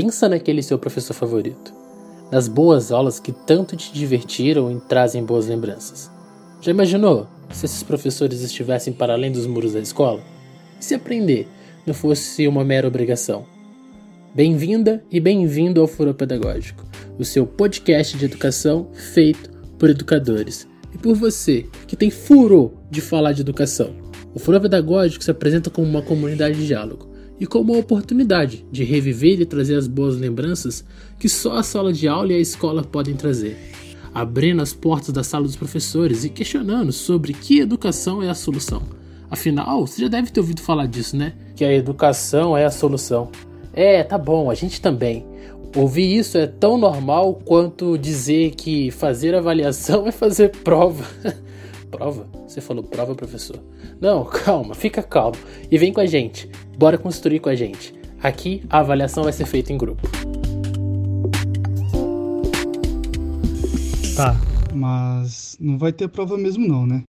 Pensa naquele seu professor favorito. Nas boas aulas que tanto te divertiram e trazem boas lembranças. Já imaginou se esses professores estivessem para além dos muros da escola? E se aprender não fosse uma mera obrigação? Bem-vinda e bem-vindo ao Furo Pedagógico, o seu podcast de educação feito por educadores e por você que tem furo de falar de educação. O Furo Pedagógico se apresenta como uma comunidade de diálogo e como uma oportunidade de reviver e trazer as boas lembranças que só a sala de aula e a escola podem trazer. Abrindo as portas da sala dos professores e questionando sobre que educação é a solução. Afinal, você já deve ter ouvido falar disso, né? Que a educação é a solução. É, tá bom, a gente também. Ouvir isso é tão normal quanto dizer que fazer avaliação é fazer prova. prova? Você falou prova, professor? Não, calma, fica calmo e vem com a gente. Bora construir com a gente. Aqui a avaliação vai ser feita em grupo. Tá, mas não vai ter prova mesmo não, né?